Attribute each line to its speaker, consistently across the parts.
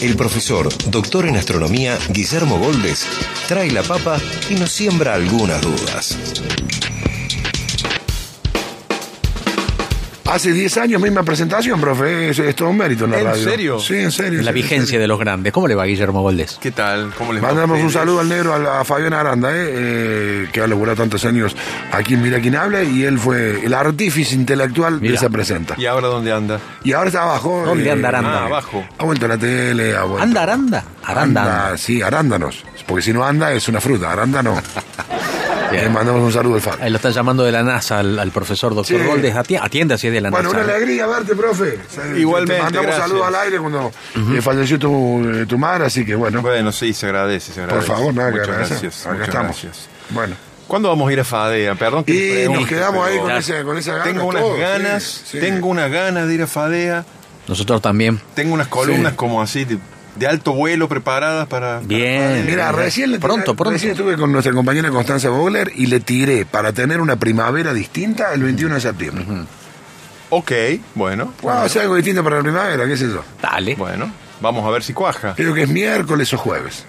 Speaker 1: el profesor, doctor en astronomía, Guillermo Goldes, trae la papa y nos siembra algunas dudas.
Speaker 2: Hace 10 años, misma presentación, profe. Es, es todo un mérito en la
Speaker 3: ¿En
Speaker 2: radio.
Speaker 3: serio?
Speaker 2: Sí, en serio.
Speaker 4: La
Speaker 2: sí, en
Speaker 4: vigencia
Speaker 2: serio.
Speaker 4: de los grandes. ¿Cómo le va Guillermo Goldes?
Speaker 3: ¿Qué tal? ¿Cómo les va
Speaker 2: Mandamos un saludo al negro, a, la- a Fabián Aranda, eh, eh, que ha laburado tantos años aquí en Mira quién habla, y él fue el artífice intelectual
Speaker 4: Mira.
Speaker 2: que se presenta.
Speaker 3: ¿Y ahora dónde anda?
Speaker 2: Y ahora está abajo.
Speaker 4: ¿Dónde
Speaker 2: eh,
Speaker 4: anda Aranda?
Speaker 3: Ah, abajo.
Speaker 2: Ha vuelto a la tele, ha vuelto.
Speaker 4: ¿Anda Aranda? Aranda. anda.
Speaker 2: sí, arándanos. Porque si no anda es una fruta, arándano.
Speaker 4: Bien.
Speaker 2: Le mandamos un saludo al Fabio.
Speaker 4: Ahí lo están llamando de la NASA al, al profesor doctor
Speaker 2: Sí.
Speaker 4: Goldes. Ati- Atiende así es de la
Speaker 2: Bueno,
Speaker 4: NASA.
Speaker 2: una alegría verte, profe.
Speaker 3: Igualmente,
Speaker 2: Te mandamos
Speaker 3: gracias.
Speaker 2: saludos al aire cuando falleció tu, eh, tu madre, así que bueno.
Speaker 3: Bueno, sí, se agradece, se
Speaker 2: Por
Speaker 3: agradece.
Speaker 2: favor, nada que
Speaker 3: Muchas
Speaker 2: agradecer.
Speaker 3: gracias.
Speaker 2: Acá
Speaker 3: muchas
Speaker 2: estamos.
Speaker 3: gracias.
Speaker 2: Bueno.
Speaker 3: ¿Cuándo vamos a ir a Fadea? Perdón que
Speaker 2: Y
Speaker 3: te pregunte,
Speaker 2: nos quedamos ahí con, ese, con esa gana.
Speaker 3: Tengo unas ganas,
Speaker 2: sí.
Speaker 3: tengo unas ganas de ir a Fadea.
Speaker 4: Nosotros también.
Speaker 3: Tengo unas columnas
Speaker 2: Sí.
Speaker 3: como así de, de alto vuelo preparadas para...
Speaker 4: Bien.
Speaker 2: Mira, recién, le-
Speaker 4: Pronto, pronto.
Speaker 2: recién estuve con nuestra compañera Constanza Bogler y le tiré para tener una primavera distinta el 21 de septiembre.
Speaker 3: Ok, bueno.
Speaker 2: Vamos a hacer algo distinto para la primavera, qué sé yo.
Speaker 4: Dale.
Speaker 3: Bueno, vamos a ver si cuaja.
Speaker 2: Creo que es miércoles o jueves.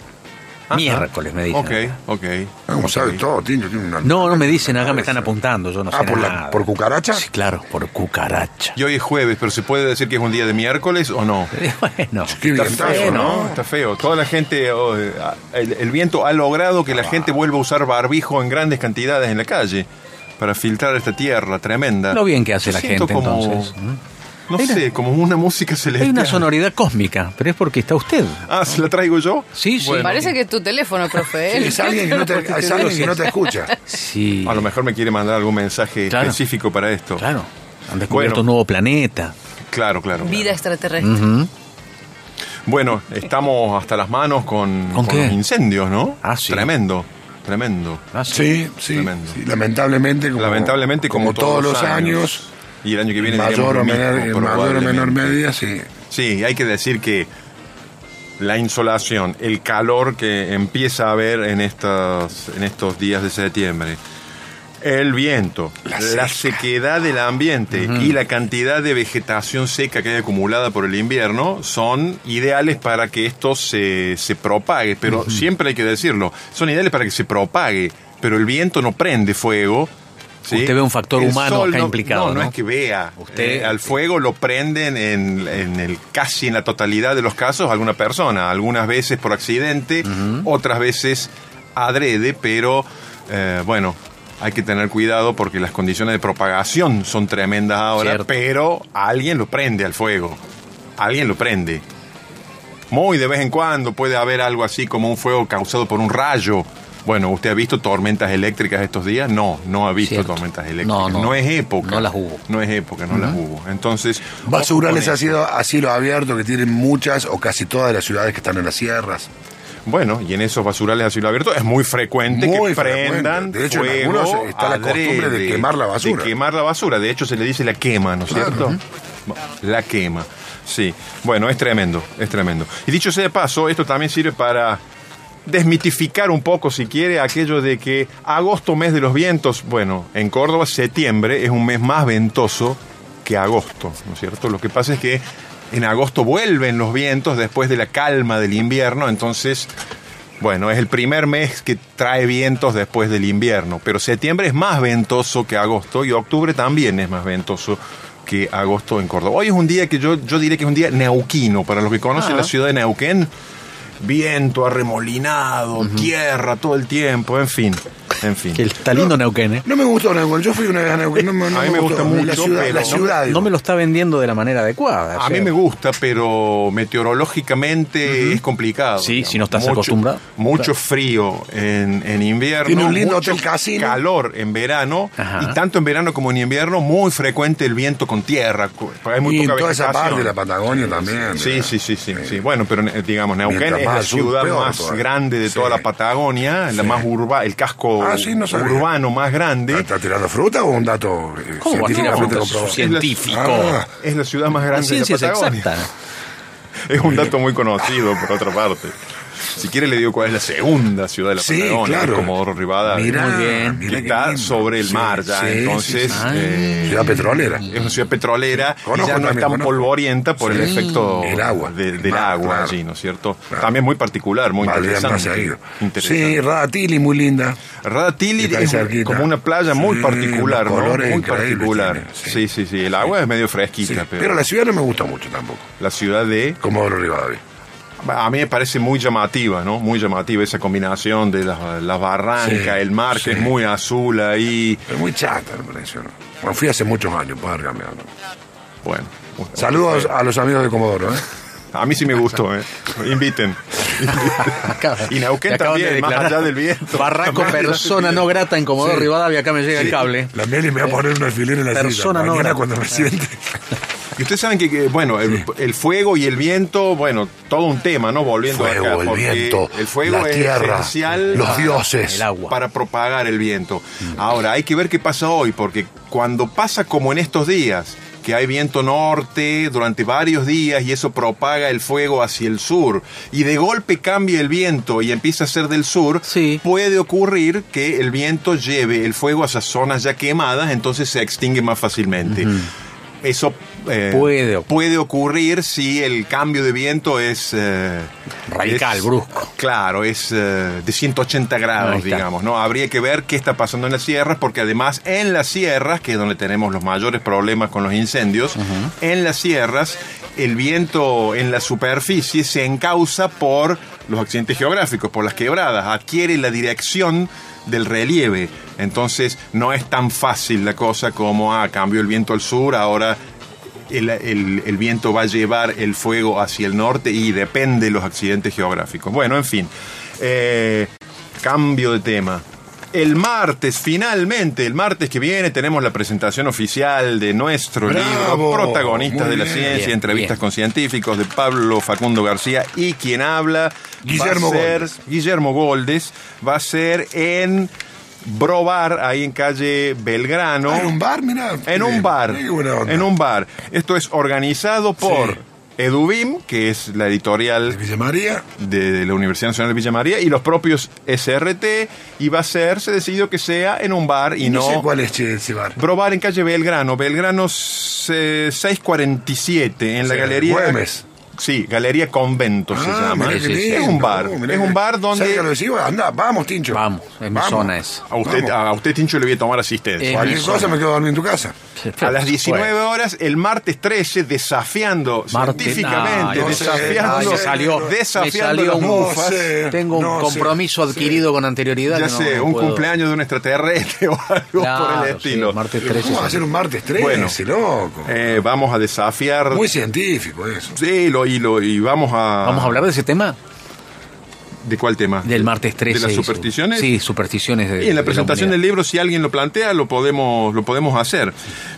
Speaker 4: Miércoles me dicen.
Speaker 3: Ok, ok.
Speaker 2: Como
Speaker 3: ok.
Speaker 2: sabe todo, Tincho tiene una...
Speaker 4: No, no me dicen acá, me están apuntando. Yo no
Speaker 2: Ah,
Speaker 4: sé
Speaker 2: ¿por, la-
Speaker 4: nada.
Speaker 2: ¿por cucaracha?
Speaker 4: Sí, claro, por cucaracha.
Speaker 3: Y hoy es jueves, pero ¿se puede decir que es un día de miércoles o no?
Speaker 4: Bueno.
Speaker 2: Qué
Speaker 3: Está
Speaker 2: vientazo,
Speaker 3: feo,
Speaker 2: ¿no?
Speaker 3: Está feo. Toda la gente, oh, eh, el, el viento ha logrado que la gente vuelva a usar barbijo en grandes cantidades en la calle para filtrar esta tierra tremenda.
Speaker 4: Lo bien que hace
Speaker 3: Yo
Speaker 4: la gente
Speaker 3: como,
Speaker 4: entonces.
Speaker 3: No sé, como una música celestial.
Speaker 4: Hay una sonoridad cósmica, pero es porque está usted.
Speaker 3: Ah, ¿se la traigo yo?
Speaker 4: Sí, sí.
Speaker 5: Parece que es tu teléfono, profe. ¿eh?
Speaker 2: Es alguien que no te, es alguien que no te escucha.
Speaker 4: Sí.
Speaker 3: A lo mejor me quiere mandar algún mensaje
Speaker 4: Claro.
Speaker 3: específico para esto.
Speaker 4: Claro. Han descubierto
Speaker 3: Bueno.
Speaker 4: un nuevo planeta.
Speaker 3: Claro, claro.
Speaker 5: Vida
Speaker 3: claro.
Speaker 5: extraterrestre.
Speaker 3: Bueno, estamos hasta las manos con,
Speaker 4: ¿Con
Speaker 3: los incendios, ¿no?
Speaker 4: Ah, sí.
Speaker 3: Tremendo, tremendo.
Speaker 4: Ah, sí.
Speaker 2: Sí, sí,
Speaker 3: Tremendo.
Speaker 2: sí, lamentablemente, como,
Speaker 3: Lamentablemente, como,
Speaker 2: todos los años,
Speaker 3: Y el año que
Speaker 2: en
Speaker 3: viene
Speaker 2: mayor o, menor,
Speaker 3: mismo,
Speaker 2: mayor o menor medida, sí.
Speaker 3: Sí, hay que decir que la insolación, el calor que empieza a haber en estos, en estos días de septiembre, el viento, la, sequedad del ambiente y la cantidad de vegetación seca que hay acumulada por el invierno son ideales para que esto se, se propague, pero siempre hay que decirlo, son ideales para que se propague, pero el viento no prende fuego. ¿Sí?
Speaker 4: Usted ve un factor
Speaker 3: El
Speaker 4: humano acá
Speaker 3: no-
Speaker 4: implicado,
Speaker 3: No, no,
Speaker 4: ¿no?
Speaker 3: es que vea.
Speaker 4: Usted-
Speaker 3: Eh, al fuego lo prenden en, en el casi en la totalidad de los casos alguna persona, algunas veces por accidente, otras veces adrede, pero eh, bueno, hay que tener cuidado porque las condiciones de propagación son tremendas ahora,
Speaker 4: Cierto.
Speaker 3: pero alguien lo prende al fuego, alguien lo prende. Muy de vez en cuando puede haber algo así como un fuego causado por un rayo. Bueno, ¿usted ha visto tormentas eléctricas estos días? No, no ha visto
Speaker 4: Cierto.
Speaker 3: tormentas eléctricas.
Speaker 4: No, no.
Speaker 3: es época.
Speaker 4: No las hubo.
Speaker 3: No es época, no las hubo. Entonces.
Speaker 2: Basurales ha sido a cielo abierto que tienen muchas o casi todas las ciudades que están en las sierras.
Speaker 3: Bueno, y en esos basurales a cielo abierto es muy frecuente
Speaker 2: Muy
Speaker 3: que prendan
Speaker 2: frecuente. De hecho, en
Speaker 3: fuego
Speaker 2: algunos está la costumbre de quemar la basura.
Speaker 3: De quemar la basura. De hecho, se le dice la quema, ¿no es cierto? La quema. Sí. Bueno, es tremendo, es tremendo. Y dicho sea de paso, esto también sirve para desmitificar un poco, si quiere, aquello de que agosto, mes de los vientos, bueno, en Córdoba septiembre es un mes más ventoso que agosto, ¿no es cierto? Lo que pasa es que en agosto vuelven los vientos después de la calma del invierno, entonces, bueno, es el primer mes que trae vientos después del invierno, pero septiembre es más ventoso que agosto y octubre también es más ventoso que agosto en Córdoba. Hoy es un día que yo, yo diré que es un día neuquino, para los que conocen
Speaker 4: Ah.
Speaker 3: la ciudad de Neuquén, viento arremolinado, tierra todo el tiempo, en fin. En fin.
Speaker 4: Que está lindo Neuquén, ¿eh?
Speaker 2: No me gustó Neuquén. Yo fui una vez a Neuquén. No, me- no
Speaker 3: A mí me gusta
Speaker 2: gustó.
Speaker 3: mucho,
Speaker 2: La ciudad,
Speaker 3: pero-
Speaker 2: la ciudad, digo.
Speaker 4: No me lo está vendiendo de la manera adecuada. o
Speaker 3: A
Speaker 4: sea,
Speaker 3: mí me gusta, pero meteorológicamente es complicado.
Speaker 4: Sí,
Speaker 3: digamos.
Speaker 4: si no estás
Speaker 3: Mucho-
Speaker 4: acostumbrado.
Speaker 3: Mucho frío en, en invierno.
Speaker 2: Tiene un lindo
Speaker 3: mucho
Speaker 2: hotel casino.
Speaker 3: calor en verano.
Speaker 4: Ajá.
Speaker 3: Y tanto en verano como en invierno, muy frecuente el viento con tierra. Hay muy
Speaker 2: Y en
Speaker 3: poca
Speaker 2: toda esa parte de la Patagonia también.
Speaker 3: Sí, sí, sí, sí, sí. Bueno, pero digamos, Neuquén
Speaker 2: Mientras
Speaker 3: es la ciudad más grande de
Speaker 2: Sí.
Speaker 3: toda la Patagonia, la
Speaker 2: Sí.
Speaker 3: más urba, el casco
Speaker 2: Ah, sí, no
Speaker 3: urbano más grande.
Speaker 2: ¿Está tirando fruta o un dato eh,
Speaker 4: ¿Cómo va a fruta? Científico.
Speaker 2: Ah,
Speaker 3: Es la ciudad más
Speaker 4: La
Speaker 3: grande de
Speaker 4: ciencia
Speaker 3: la
Speaker 4: es
Speaker 3: Patagonia.
Speaker 4: exacta.
Speaker 3: Es un dato muy conocido, por otra parte. Si quiere le digo cuál es la segunda ciudad de la
Speaker 2: Sí,
Speaker 3: Patagonia,
Speaker 2: claro.
Speaker 3: Comodoro Rivadavia.
Speaker 2: Mirá,
Speaker 4: Muy bien.
Speaker 3: que está
Speaker 2: lindo.
Speaker 3: sobre el
Speaker 2: Sí,
Speaker 3: mar ya,
Speaker 2: sí,
Speaker 3: entonces
Speaker 2: sí, sí.
Speaker 3: eh,
Speaker 2: Ciudad petrolera.
Speaker 3: es una ciudad petrolera y
Speaker 2: Conozco
Speaker 3: ya no es tan
Speaker 2: conozco.
Speaker 3: polvorienta por el efecto
Speaker 2: El agua,
Speaker 3: de-
Speaker 2: el
Speaker 3: del
Speaker 2: mar,
Speaker 3: agua
Speaker 2: claro.
Speaker 3: allí, ¿no es cierto?
Speaker 2: Claro.
Speaker 3: También muy particular, muy interesante.
Speaker 2: Sí, Radatili, muy linda.
Speaker 3: Radatili es
Speaker 2: cerquita.
Speaker 3: como una playa muy
Speaker 2: Sí,
Speaker 3: particular, ¿no?
Speaker 2: colores
Speaker 3: Muy particular.
Speaker 2: tiene, sí.
Speaker 3: sí, sí, sí. El agua es medio fresquita,
Speaker 2: Sí,
Speaker 3: pero,
Speaker 2: Pero la ciudad no me gustó mucho tampoco.
Speaker 3: la ciudad de
Speaker 2: Comodoro Rivadavia.
Speaker 3: A mí me parece muy llamativa, ¿no? Muy llamativa esa combinación de las barrancas,
Speaker 2: Sí,
Speaker 3: el mar que
Speaker 2: sí.
Speaker 3: es muy azul ahí.
Speaker 2: Es muy chata, me pareció. ¿no? Bueno, fui hace muchos años, puedo haber cambiado. ¿no?
Speaker 3: Bueno.
Speaker 2: Saludos a los amigos de Comodoro, ¿eh?
Speaker 3: A mí sí me gustó, ¿eh? Inviten. Y Neuquén
Speaker 4: de
Speaker 3: también, más allá del viento.
Speaker 4: Barraco, persona no grata en Comodoro
Speaker 2: Sí.
Speaker 4: Rivadavia, acá me llega el cable.
Speaker 2: La Meli me va a poner un alfiler en la
Speaker 4: Persona
Speaker 2: silla.
Speaker 4: no
Speaker 2: Mañana
Speaker 4: grata.
Speaker 2: cuando me siente.
Speaker 3: Y ustedes saben que, que, bueno, el, el fuego y el viento, bueno, todo un tema, ¿no? Volviendo
Speaker 2: Fuego,
Speaker 3: acá.
Speaker 2: el viento,
Speaker 3: el fuego
Speaker 2: la
Speaker 3: es
Speaker 2: tierra,
Speaker 3: esencial
Speaker 2: los
Speaker 3: para-
Speaker 2: dioses.
Speaker 4: El agua.
Speaker 3: para propagar el viento. Ahora, hay que ver qué pasa hoy, porque cuando pasa como en estos días, que hay viento norte durante varios días y eso propaga el fuego hacia el sur, y de golpe cambia el viento y empieza a ser del sur,
Speaker 4: Sí.
Speaker 3: puede ocurrir que el viento lleve el fuego a esas zonas ya quemadas, entonces se extingue más fácilmente. Eso eh,
Speaker 4: Puede ocurrir.
Speaker 3: puede ocurrir si el cambio de viento es... eh,
Speaker 4: Radical,
Speaker 3: es-
Speaker 4: brusco.
Speaker 3: Claro, es eh, de 180
Speaker 4: Ahí
Speaker 3: grados, digamos, ¿no? Habría que ver qué está pasando en las sierras, porque además en las sierras, que es donde tenemos los mayores problemas con los incendios, en las sierras el viento en la superficie se encausa por los accidentes geográficos, por las quebradas, adquiere la dirección del relieve. Entonces no es tan fácil la cosa como, ah, cambió el viento al sur, ahora el, el- el viento va a llevar el fuego hacia el norte y depende de los accidentes geográficos. Bueno, en fin, eh, cambio de tema. El martes, finalmente, el martes que viene, tenemos la presentación oficial de nuestro
Speaker 2: Bravo,
Speaker 3: libro, Protagonistas de la
Speaker 2: bien.
Speaker 3: Ciencia,
Speaker 4: Bien,
Speaker 3: entrevistas
Speaker 4: bien.
Speaker 3: con científicos de Pablo Facundo García y quien habla
Speaker 2: Guillermo
Speaker 3: va a ser
Speaker 2: Goldes.
Speaker 3: Guillermo Goldes, va a ser en Brobar, ahí en calle Belgrano.
Speaker 2: Ah, en un bar, mira.
Speaker 3: En un bar. En un bar. Esto es organizado por
Speaker 2: Sí.
Speaker 3: Edubim, que es la
Speaker 2: De
Speaker 3: editorial
Speaker 2: Villa María.
Speaker 3: de, de la Universidad Nacional de Villa María, y los propios SRT, y va a ser, se decidió que sea en un bar y
Speaker 2: no,
Speaker 3: no...
Speaker 2: sé cuál es ese bar.
Speaker 3: Brobar en calle Belgrano, Belgrano eh, 647, en la
Speaker 2: Sí,
Speaker 3: galería...
Speaker 2: Güemes.
Speaker 3: Sí, Galería Convento se
Speaker 2: Ah,
Speaker 3: llama.
Speaker 4: Sí, sí,
Speaker 3: Es un bar.
Speaker 2: mirá
Speaker 3: Es un bar donde...
Speaker 2: Anda, vamos, Tincho.
Speaker 4: Vamos, en mi zona es.
Speaker 3: A usted,
Speaker 2: Vamos.
Speaker 3: a usted, Tincho, le voy a tomar asistencia.
Speaker 4: Eh,
Speaker 2: Cualquier cosa me quedo a dormir en tu casa.
Speaker 3: A las 19 horas, el martes 13, desafiando científicamente,
Speaker 4: no,
Speaker 2: no sé,
Speaker 3: desafiando,
Speaker 2: no
Speaker 4: me salió,
Speaker 3: desafiando
Speaker 4: salió
Speaker 3: las mufas.
Speaker 2: Sé.
Speaker 4: Tengo un
Speaker 2: No,
Speaker 4: compromiso
Speaker 2: sí,
Speaker 4: adquirido con anterioridad.
Speaker 3: Ya sé,
Speaker 4: no
Speaker 3: un
Speaker 4: puedo.
Speaker 3: cumpleaños de un extraterrestre o algo
Speaker 4: Claro,
Speaker 3: por el
Speaker 4: sí,
Speaker 3: estilo.
Speaker 4: martes
Speaker 2: Pero
Speaker 4: 13.
Speaker 2: ¿Cómo va a ser un martes 13,
Speaker 3: Bueno.
Speaker 2: loco?
Speaker 3: Eh, vamos a desafiar.
Speaker 2: Muy científico eso.
Speaker 3: Sí, lo, y, lo, y vamos a.
Speaker 4: Vamos a hablar de ese tema,
Speaker 3: ¿De cuál tema?
Speaker 4: del martes 13.
Speaker 3: ¿De las supersticiones?
Speaker 4: Sí, supersticiones de
Speaker 3: Y en la
Speaker 4: de
Speaker 3: presentación del libro, si alguien lo plantea, lo podemos, lo podemos hacer.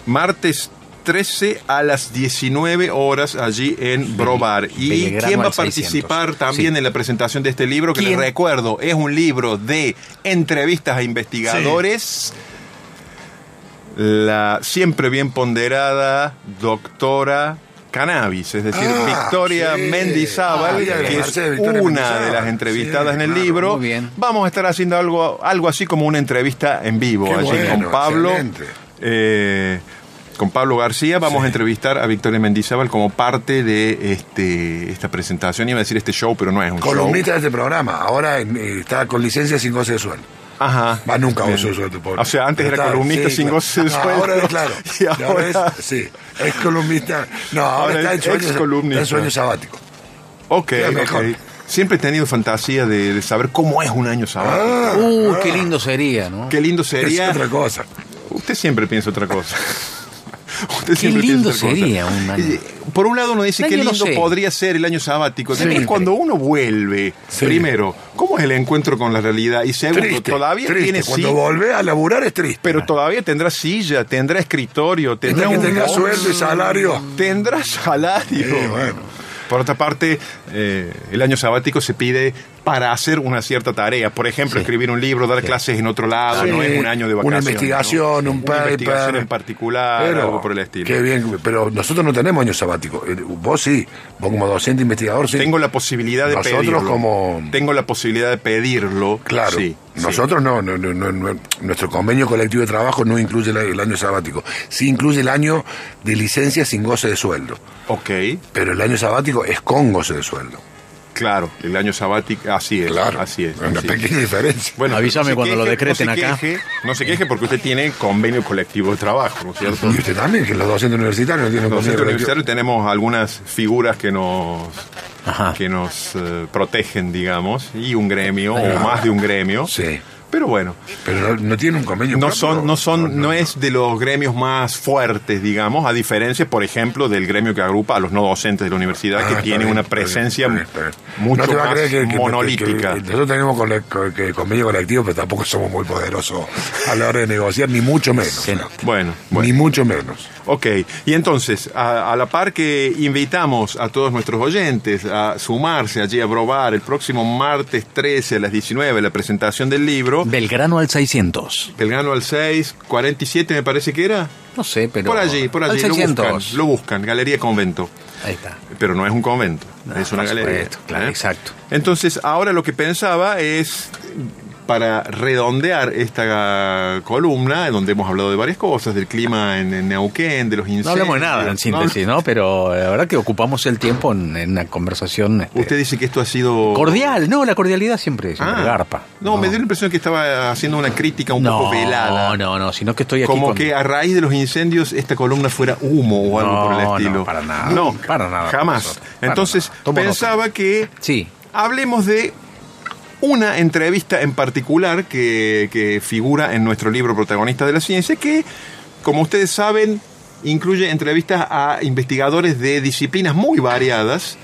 Speaker 3: Martes 13 a las 19 horas allí en Brobar. ¿Y quién va a
Speaker 4: al 600?
Speaker 3: participar también
Speaker 4: Sí.
Speaker 3: en la presentación de este libro? Que les recuerdo, es un libro de entrevistas a investigadores. La siempre bien ponderada doctora Cannabis, es decir,
Speaker 2: Ah,
Speaker 3: Victoria
Speaker 2: sí.
Speaker 3: Mendizábal,
Speaker 2: Ah,
Speaker 3: que es
Speaker 2: marché de Victoria
Speaker 3: una
Speaker 2: Mendizábal.
Speaker 3: de las entrevistadas
Speaker 2: Sí,
Speaker 3: en el
Speaker 2: claro,
Speaker 3: libro.
Speaker 4: muy bien.
Speaker 3: Vamos a estar haciendo algo, algo así como una entrevista en vivo
Speaker 2: Qué
Speaker 3: allí
Speaker 2: bueno,
Speaker 3: con Pablo. eh, con Pablo García vamos a entrevistar a Victoria Mendizábal como parte de este esta presentación. Iba a decir este show, pero no es un
Speaker 2: Columnista de este programa. Ahora eh, está con licencia sin goce de
Speaker 3: show. Ajá.
Speaker 2: Va, nunca
Speaker 3: Bien.
Speaker 2: de sueldo, pobre.
Speaker 3: O sea, antes
Speaker 2: Pero
Speaker 3: era columnista
Speaker 2: sí,
Speaker 3: sin
Speaker 2: claro.
Speaker 3: goce de
Speaker 2: No,
Speaker 3: sueldo.
Speaker 2: Ahora es claro.
Speaker 3: Y
Speaker 2: ahora es, sí, es columnista. No, ahora,
Speaker 3: Ahora
Speaker 2: está en
Speaker 3: es
Speaker 2: sueño,
Speaker 3: excolumnista.
Speaker 2: está en sueño sabático.
Speaker 3: Ok,
Speaker 2: Queda mejor.
Speaker 3: ok. Siempre he tenido fantasía de, de saber cómo es un año sabático.
Speaker 2: Ah,
Speaker 4: Uy, qué lindo sería, ¿no?
Speaker 3: Qué lindo
Speaker 2: es
Speaker 3: sería.
Speaker 2: otra cosa.
Speaker 3: Usted siempre piensa otra cosa. Usted
Speaker 4: Qué lindo sería un año.
Speaker 3: Por un lado uno dice qué
Speaker 4: no
Speaker 3: lindo podría ser el año sabático. Después
Speaker 4: Siempre.
Speaker 3: cuando uno vuelve,
Speaker 2: Sí.
Speaker 3: primero, ¿cómo es el encuentro con la realidad? Y segundo,
Speaker 2: Triste.
Speaker 3: todavía
Speaker 2: triste.
Speaker 3: tiene
Speaker 2: Cuando
Speaker 3: sí,
Speaker 2: volvés a laburar es triste.
Speaker 3: pero todavía tendrá silla, tendrá escritorio, tendrá
Speaker 2: Tendrá que
Speaker 3: un box,
Speaker 2: sueldo y salario.
Speaker 3: tendrá salario.
Speaker 2: Sí, bueno.
Speaker 3: Por otra parte, eh, el año sabático se pide para hacer una cierta tarea. Por ejemplo,
Speaker 4: Sí.
Speaker 3: escribir un libro, dar clases en otro lado,
Speaker 2: Sí.
Speaker 3: no es un año de
Speaker 2: Una
Speaker 3: vacaciones.
Speaker 2: investigación,
Speaker 3: ¿no?
Speaker 2: un
Speaker 3: Una
Speaker 2: paper.
Speaker 3: investigación en particular,
Speaker 2: Pero,
Speaker 3: algo por el estilo.
Speaker 2: Qué bien, pero nosotros no tenemos año sabático. Eh, Vos sí, vos como docente investigador sí.
Speaker 3: Tengo la posibilidad de
Speaker 2: Nosotros
Speaker 3: pedirlo.
Speaker 2: como-
Speaker 3: Tengo la posibilidad de pedirlo.
Speaker 2: Claro, nosotros no, no, no, nuestro convenio colectivo de trabajo no incluye el, el año sabático, sí incluye el año de licencia sin goce de sueldo,
Speaker 3: Ok,
Speaker 2: pero el año sabático es con goce de sueldo.
Speaker 3: Claro, el año sabático, así es.
Speaker 2: Claro,
Speaker 3: así es.
Speaker 2: una
Speaker 3: así es.
Speaker 2: pequeña diferencia.
Speaker 3: Bueno,
Speaker 4: Avísame
Speaker 3: no
Speaker 4: cuando lo decreten
Speaker 3: no
Speaker 4: acá.
Speaker 3: queje, no se queje porque usted tiene convenio colectivo de trabajo, ¿no es cierto?
Speaker 2: Y usted también, que los docentes universitarios tienen
Speaker 3: Los
Speaker 2: colectivo.
Speaker 3: universitarios tenemos algunas figuras que nos
Speaker 4: Ajá.
Speaker 3: que nos eh, protegen, digamos, y un gremio o más de un gremio.
Speaker 2: Sí,
Speaker 3: Pero bueno,
Speaker 2: pero no, no tiene un convenio
Speaker 3: no son no son no es de los gremios más fuertes, digamos, a diferencia, por ejemplo, del gremio que agrupa a los no docentes de la universidad
Speaker 2: Ah,
Speaker 3: que tiene
Speaker 2: bien,
Speaker 3: una
Speaker 2: está bien,
Speaker 3: presencia
Speaker 2: está bien, está bien.
Speaker 3: mucho
Speaker 2: No
Speaker 3: más
Speaker 2: creer que- que-
Speaker 3: monolítica.
Speaker 2: que- que nosotros tenemos cole- co- que convenio colectivo, pero tampoco somos muy poderosos a la hora de negociar, ni mucho menos.
Speaker 4: Sí, no.
Speaker 3: Bueno,
Speaker 2: Ni mucho menos.
Speaker 3: Ok, y entonces, a, a la par que invitamos a todos nuestros oyentes a sumarse allí a probar el próximo martes 13 a las 19 la presentación del libro,
Speaker 4: Belgrano al 600.
Speaker 3: Belgrano al 6, 47 me parece que era.
Speaker 4: No sé, pero...
Speaker 3: por allí, por
Speaker 4: al
Speaker 3: allí, lo
Speaker 4: 600.
Speaker 3: buscan, lo buscan, Galería Convento.
Speaker 4: Ahí está.
Speaker 3: Pero no es un convento,
Speaker 4: No,
Speaker 3: es una galería.
Speaker 4: supuesto, claro,
Speaker 3: ¿eh?
Speaker 4: exacto.
Speaker 3: Entonces, ahora lo que pensaba es, para redondear esta columna, en donde hemos hablado de varias cosas, del clima en, en Neuquén, de los incendios.
Speaker 4: No hablamos de nada en
Speaker 3: No,
Speaker 4: síntesis, ¿no? Pero la verdad que ocupamos el tiempo en, en una conversación este,
Speaker 3: Usted dice que esto ha sido...
Speaker 4: cordial. No, la cordialidad siempre, siempre
Speaker 3: Ah,
Speaker 4: garpa.
Speaker 3: No, me dio la impresión que estaba haciendo una crítica un
Speaker 4: no,
Speaker 3: poco velada.
Speaker 4: No, no, no, sino que estoy aquí
Speaker 3: Como
Speaker 4: con-
Speaker 3: que a raíz de los incendios esta columna fuera humo o algo
Speaker 4: No,
Speaker 3: por el
Speaker 4: no,
Speaker 3: estilo.
Speaker 4: para nada.
Speaker 3: No,
Speaker 4: Para nada,
Speaker 3: Jamás.
Speaker 4: para
Speaker 3: Entonces
Speaker 4: nada.
Speaker 3: Pensaba que
Speaker 4: Sí,
Speaker 3: hablemos de una entrevista en particular que, que figura en nuestro libro Protagonista de la Ciencia, que, como ustedes saben, incluye entrevistas a investigadores de disciplinas muy variadas,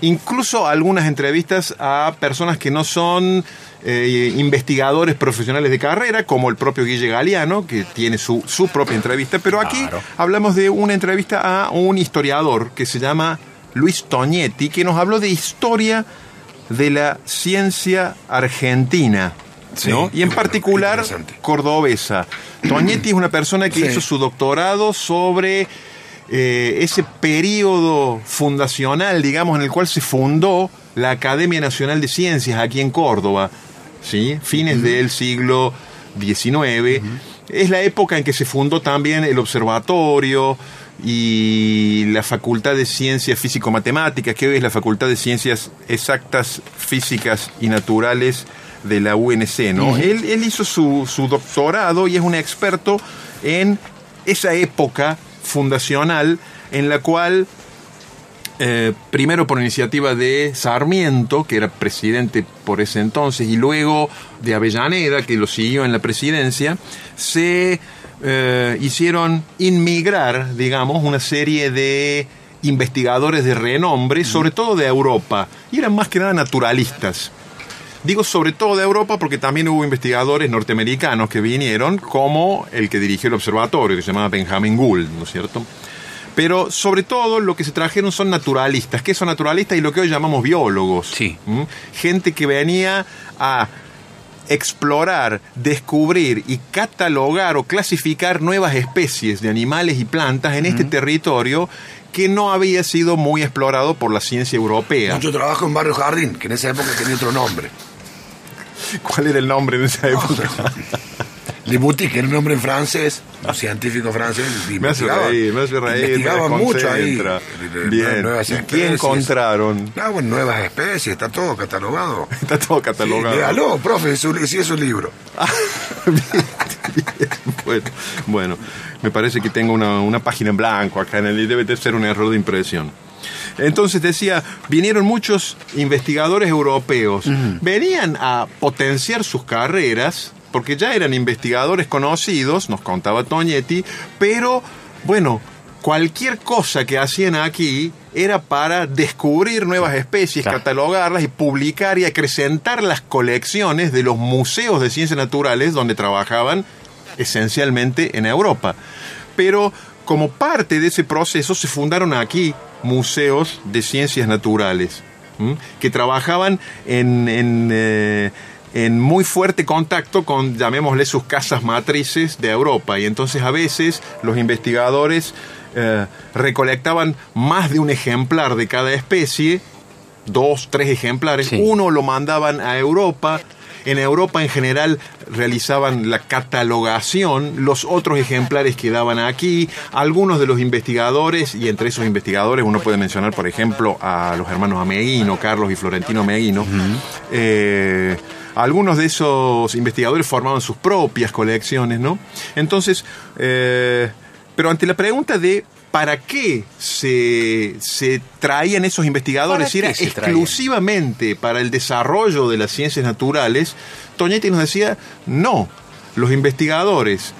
Speaker 3: incluso algunas entrevistas a personas que no son eh, investigadores profesionales de carrera, como el propio Guille Galeano, que tiene su, su propia entrevista, pero aquí
Speaker 4: Claro.
Speaker 3: hablamos de una entrevista a un historiador que se llama Luis Toñetti, que nos habló de historia de la ciencia argentina.
Speaker 2: Sí,
Speaker 3: ¿no? Y en particular cordobesa. Toñetti es una persona que
Speaker 2: Sí.
Speaker 3: hizo su doctorado sobre eh, ese periodo fundacional, digamos, en el cual se fundó la Academia Nacional de Ciencias aquí en Córdoba, ¿sí? fines del siglo XIX. Es la época en que se fundó también el observatorio y la Facultad de Ciencias Físico-Matemáticas, que hoy es la Facultad de Ciencias Exactas, Físicas y Naturales de la UNC. ¿no? él, él hizo su, su doctorado y es un experto en esa época fundacional en la cual eh, primero por iniciativa de Sarmiento, que era presidente por ese entonces, y luego de Avellaneda, que lo siguió en la presidencia, se eh, hicieron inmigrar, digamos, una serie de investigadores de renombre, sobre todo de Europa, y eran más que nada naturalistas. Digo sobre todo de Europa porque también hubo investigadores norteamericanos que vinieron, como el que dirigió el observatorio, que se llamaba Benjamin Gould, ¿no es cierto? Pero sobre todo lo que se trajeron son naturalistas. ¿Qué son naturalistas? Y lo que hoy llamamos biólogos.
Speaker 4: Sí.
Speaker 3: ¿Mm? Gente que venía a explorar, descubrir y catalogar o clasificar nuevas especies de animales y plantas en este territorio que no había sido muy explorado por la ciencia europea.
Speaker 2: Mucho trabajo en Barrio Jardín, que en esa época tenía otro nombre.
Speaker 3: ¿Cuál era el nombre de esa época?
Speaker 2: Le Boutique, que era un nombre en francés, un científico francés. y
Speaker 3: Me hace reír, me hace reír.
Speaker 2: Investigaba
Speaker 3: me
Speaker 2: mucho ahí.
Speaker 3: Bien.
Speaker 2: nuevas
Speaker 3: ¿Y qué encontraron?
Speaker 2: Ah, bueno, nuevas especies, está todo catalogado.
Speaker 3: Está todo catalogado.
Speaker 2: Léalo, profe, es su- sí es un libro.
Speaker 3: Bien, bien. Bueno, bueno, me parece que tengo una, una página en blanco acá en el debe de ser un error de impresión. Entonces decía, vinieron muchos investigadores europeos, venían a potenciar sus carreras, porque ya eran investigadores conocidos, nos contaba Toñetti, pero bueno, cualquier cosa que hacían aquí era para descubrir nuevas especies,
Speaker 4: Claro.
Speaker 3: catalogarlas y publicar y acrecentar las colecciones de los museos de ciencias naturales donde trabajaban esencialmente en Europa. Pero como parte de ese proceso se fundaron aquí museos de ciencias naturales, ¿m? que trabajaban en, en, eh, en muy fuerte contacto con, llamémosle, sus casas matrices de Europa. Y entonces a veces los investigadores eh, recolectaban más de un ejemplar de cada especie, dos, tres ejemplares,
Speaker 4: Sí.
Speaker 3: uno lo mandaban a Europa. En Europa en general realizaban la catalogación, los otros ejemplares quedaban aquí, algunos de los investigadores, y entre esos investigadores uno puede mencionar, por ejemplo, a los hermanos Ameguino, Carlos y Florentino Ameguino, eh, algunos de esos investigadores formaban sus propias colecciones, ¿no? Entonces, eh, pero ante la pregunta de ¿para qué se, se traían esos investigadores?
Speaker 4: ¿Para
Speaker 3: Si era
Speaker 4: traían?
Speaker 3: exclusivamente para el desarrollo de las ciencias naturales, Toñetti nos decía, no, los investigadores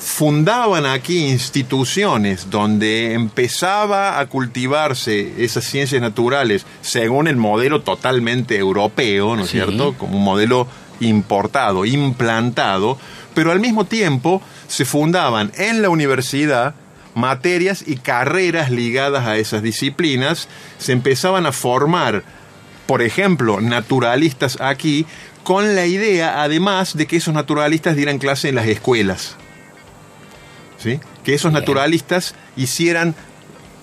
Speaker 3: fundaban aquí instituciones donde empezaba a cultivarse esas ciencias naturales según el modelo totalmente europeo, ¿no es
Speaker 4: Sí.
Speaker 3: cierto? Como un modelo importado, implantado, pero al mismo tiempo se fundaban en la universidad materias y carreras ligadas a esas disciplinas, se empezaban a formar, por ejemplo, naturalistas aquí, con la idea además de que esos naturalistas dieran clase en las escuelas. ¿Sí? Que esos
Speaker 4: Bien.
Speaker 3: naturalistas hicieran,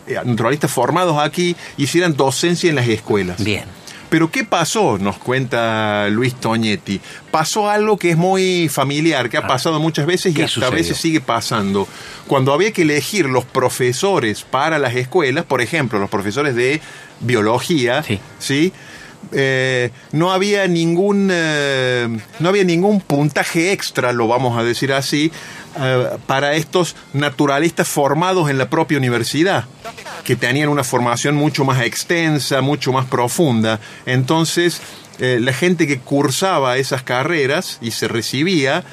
Speaker 3: eh, naturalistas formados aquí, hicieran docencia en las escuelas.
Speaker 4: Bien.
Speaker 3: Pero ¿qué pasó? Nos cuenta Luis Toñetti. Pasó algo que es muy familiar, que ha pasado muchas veces y
Speaker 4: ¿Qué
Speaker 3: hasta
Speaker 4: sucedió?
Speaker 3: veces sigue pasando. Cuando había que elegir los profesores para las escuelas, por ejemplo, los profesores de biología,
Speaker 4: Sí.
Speaker 3: ¿sí? Eh, no había ningún eh, no había ningún puntaje extra, lo vamos a decir así, eh, para estos naturalistas formados en la propia universidad, que tenían una formación mucho más extensa, mucho más profunda. Entonces, la gente que cursaba esas carreras y se recibía,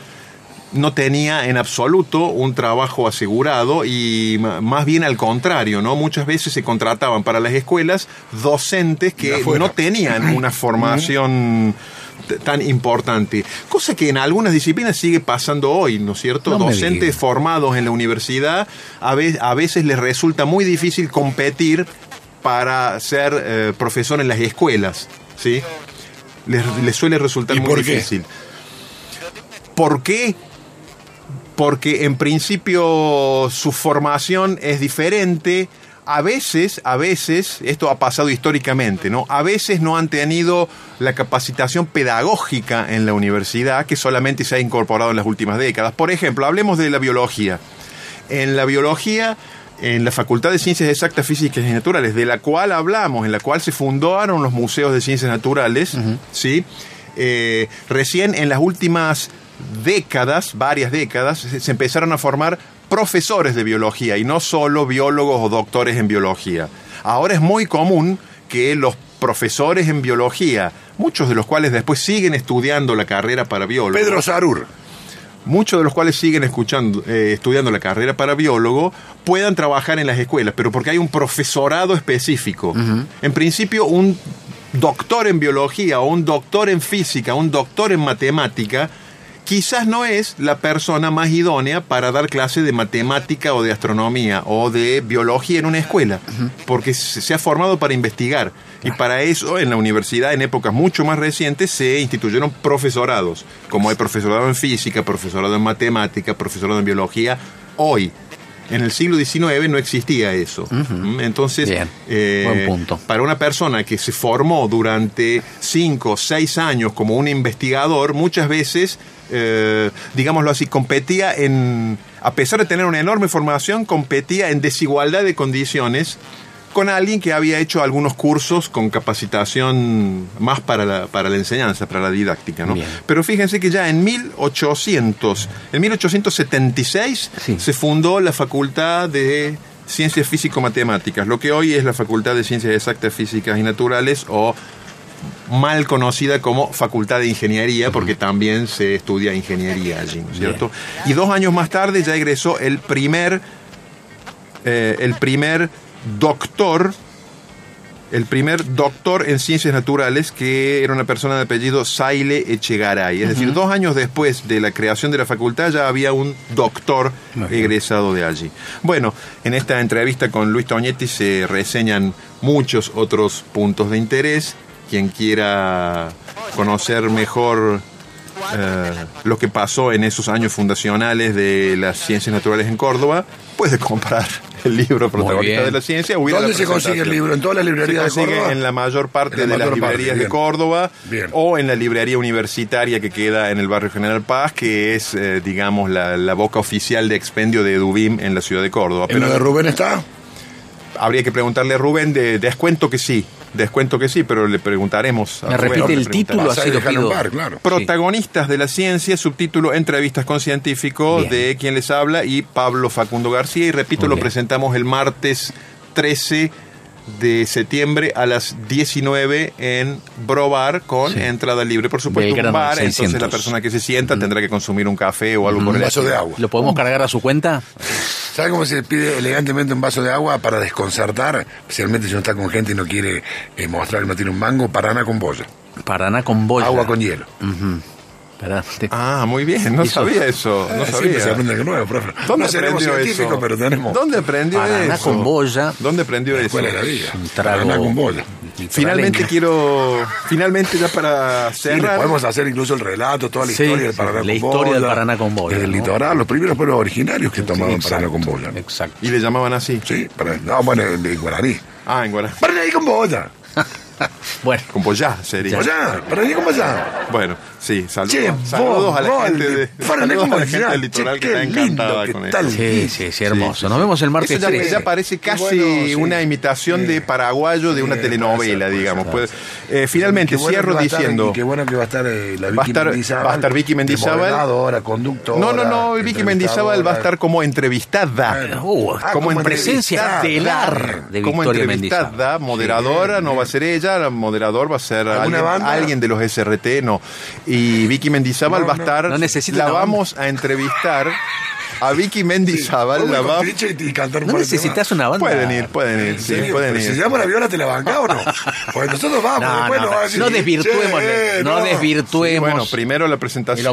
Speaker 3: no tenía en absoluto un trabajo asegurado y más bien al contrario, ¿no? Muchas veces se contrataban para las escuelas docentes que no tenían una formación tan importante. Cosa que en algunas disciplinas sigue pasando hoy, ¿no es cierto?
Speaker 4: No
Speaker 3: Docentes formados en la universidad, a, ve- a veces les resulta muy difícil competir para ser eh, profesor en las escuelas, ¿sí? Les, les suele resultar
Speaker 2: ¿Y
Speaker 3: muy
Speaker 2: por qué?
Speaker 3: difícil. ¿Por qué? Porque en principio su formación es diferente. A veces, a veces, esto ha pasado históricamente, ¿no? A veces no han tenido la capacitación pedagógica en la universidad que solamente se ha incorporado en las últimas décadas. Por ejemplo, hablemos de la biología. En la biología, en la Facultad de Ciencias Exactas, Físicas y Naturales, de la cual hablamos, en la cual se fundaron los museos de ciencias naturales, ¿sí? Eh, recién en las últimas décadas, varias décadas, se, empezaron a formar profesores de biología y no solo biólogos o doctores en biología. Ahora es muy común que los profesores en biología, muchos de los cuales después siguen estudiando la carrera para biólogo,
Speaker 2: Pedro Sarur.
Speaker 3: muchos de los cuales siguen escuchando, eh, estudiando la carrera para biólogo, puedan trabajar en las escuelas, pero porque hay un profesorado específico. En principio, un doctor en biología o un doctor en física, un doctor en matemática, quizás no es la persona más idónea para dar clase de matemática o de astronomía o de biología en una escuela, porque se ha formado para investigar. Y para eso, en la universidad, en épocas mucho más recientes, se instituyeron profesorados, como hay profesorado en física, profesorado en matemática, profesorado en biología. Hoy, en el siglo XIX, no existía eso. ¿Mm? Entonces, eh,
Speaker 4: punto.
Speaker 3: para una persona que se formó durante cinco o seis años como un investigador, muchas veces, eh, digámoslo así, competía en, a pesar de tener una enorme formación, competía en desigualdad de condiciones con alguien que había hecho algunos cursos con capacitación más para la, para la enseñanza, para la didáctica. ¿no?
Speaker 4: Bien.
Speaker 3: Pero fíjense que ya en 1800, en 1876
Speaker 4: Sí.
Speaker 3: se fundó la Facultad de Ciencias Físico-Matemáticas, lo que hoy es la Facultad de Ciencias Exactas, Físicas y Naturales o mal conocida como Facultad de Ingeniería, porque también se estudia ingeniería allí, ¿no es cierto? Y dos años más tarde ya egresó el primer, eh, el primer doctor el primer doctor en ciencias naturales, que era una persona de apellido Saile Echegaray. Es decir, dos años después de la creación de la facultad ya había un doctor egresado de allí. Bueno, en esta entrevista con Luis Toñetti se reseñan muchos otros puntos de interés. Quien quiera conocer mejor eh, lo que pasó en esos años fundacionales de las ciencias naturales en Córdoba, puede comprar el libro protagonista de la ciencia.
Speaker 2: ¿Dónde
Speaker 3: la
Speaker 2: se consigue el libro? ¿En todas las
Speaker 3: Se
Speaker 2: librerías de
Speaker 3: consigue
Speaker 2: Córdoba?
Speaker 3: en la mayor parte
Speaker 2: la
Speaker 3: de las
Speaker 2: parte,
Speaker 3: librerías de. Córdoba
Speaker 2: Bien.
Speaker 3: o en la librería universitaria que queda en el barrio General Paz, que es, eh, digamos, la, la boca oficial de expendio de Edubim en la ciudad de Córdoba.
Speaker 2: ¿En lo de Rubén está?
Speaker 3: habría que preguntarle a Rubén, de, descuento que sí, descuento que sí, pero le preguntaremos. a
Speaker 4: ¿Me repite el título? Así lo pido.
Speaker 2: claro.
Speaker 3: Protagonistas de la ciencia, subtítulo Entrevistas con científicos,
Speaker 4: Bien.
Speaker 3: de quien les habla y Pablo Facundo García. Y repito,
Speaker 4: Muy
Speaker 3: lo
Speaker 4: bien.
Speaker 3: presentamos el martes 13 de septiembre a las 19 en Brobar con
Speaker 4: Sí.
Speaker 3: entrada libre. Por supuesto,
Speaker 4: Belgrano,
Speaker 3: un bar, entonces
Speaker 4: 600.
Speaker 3: la persona que se sienta tendrá que consumir un café o algo por
Speaker 2: Un
Speaker 3: el
Speaker 2: vaso
Speaker 3: estilo.
Speaker 2: de agua.
Speaker 4: ¿Lo podemos cargar a su cuenta?
Speaker 2: ¿Sabe cómo se pide elegantemente un vaso de agua para desconcertar? Especialmente si uno está con gente y no quiere eh, mostrar que no tiene un mango, paraná con boya.
Speaker 4: Paraná con boya.
Speaker 2: Agua con hielo.
Speaker 4: Pará,
Speaker 3: Ah, muy bien, no sabía eso, no
Speaker 2: Eh, siempre se
Speaker 3: sabía.
Speaker 2: aprende algo nuevo, profe.
Speaker 3: ¿Dónde
Speaker 2: no seremos
Speaker 3: aprendió
Speaker 2: científicos,
Speaker 3: eso?
Speaker 2: pero tenemos
Speaker 3: ¿Dónde aprendió
Speaker 4: Paraná
Speaker 3: eso?
Speaker 4: con boya.
Speaker 3: ¿Dónde aprendió
Speaker 2: la
Speaker 3: eso?
Speaker 2: escuela de la vida.
Speaker 4: Un trago.
Speaker 2: Paraná con boya.
Speaker 3: Finalmente quiero, finalmente ya para
Speaker 2: Sí,
Speaker 3: cerrar,
Speaker 2: podemos hacer incluso el relato, toda la
Speaker 4: Sí,
Speaker 2: historia del
Speaker 4: sí,
Speaker 2: Paraná
Speaker 4: la
Speaker 2: con
Speaker 4: historia
Speaker 2: boya.
Speaker 4: del Paraná con boya,
Speaker 2: Desde el
Speaker 4: ¿no?
Speaker 2: litoral, los primeros pueblos originarios que tomaban Paraná con boya.
Speaker 4: Exacto.
Speaker 3: y le llamaban así.
Speaker 2: Sí, para, no, bueno, en guaraní.
Speaker 3: Ah, en Guaraní.
Speaker 2: Paraná con boya.
Speaker 4: Bueno,
Speaker 3: Con Boyá sería.
Speaker 2: Boya, Paraná con boya.
Speaker 3: Bueno, sí, saludos,
Speaker 2: Che,
Speaker 3: saludos
Speaker 2: vos,
Speaker 3: a la
Speaker 2: vos,
Speaker 3: gente
Speaker 2: el
Speaker 3: de, saludos a la gente del litoral
Speaker 2: Che,
Speaker 3: que
Speaker 2: qué
Speaker 3: está encantada
Speaker 2: lindo
Speaker 3: con esto.
Speaker 4: sí, sí, sí, hermoso. Nos vemos el martes
Speaker 3: Eso ya,
Speaker 4: 13.
Speaker 3: ya parece casi
Speaker 2: bueno, sí.
Speaker 3: una imitación de paraguayo de una telenovela, digamos. Puede- eh, finalmente,
Speaker 2: bueno
Speaker 3: cierro
Speaker 2: estar-
Speaker 3: diciendo...
Speaker 2: y qué bueno que va a estar eh, la Vicky
Speaker 3: Va a estar-
Speaker 2: Mendizábal.
Speaker 3: va a estar Vicky Mendizábal.
Speaker 2: Conductora.
Speaker 3: No, no, no, Vicky Mendizábal va a estar como entrevistada.
Speaker 2: Bueno.
Speaker 4: Uh,
Speaker 2: Ah,
Speaker 4: como en
Speaker 2: como
Speaker 4: presencia estelar de
Speaker 3: como
Speaker 4: Mendizábal.
Speaker 3: entrevistada, moderadora, no va a ser ella, la moderador va a ser
Speaker 2: ¿Alguna
Speaker 3: alguien, de los SRT, no. Y Vicky Mendizábal
Speaker 2: No,
Speaker 3: va a
Speaker 2: no.
Speaker 3: estar,
Speaker 4: No necesita
Speaker 3: la vamos a entrevistar a Vicky Mendizábal,
Speaker 2: Vamos
Speaker 3: la va
Speaker 2: y- y cantar un
Speaker 4: No necesitas una banda.
Speaker 3: Pueden ir, pueden ir,
Speaker 2: ¿En
Speaker 3: sí,
Speaker 2: serio?
Speaker 3: pueden
Speaker 2: Si
Speaker 3: ir.
Speaker 2: se llama la viola, ¿te la banca o no? Pues nosotros vamos,
Speaker 4: No,
Speaker 2: después
Speaker 4: no,
Speaker 2: nos va a decir,
Speaker 4: no desvirtuemos,
Speaker 2: "Che,
Speaker 4: no desvirtuemos.
Speaker 3: Bueno, primero la presentación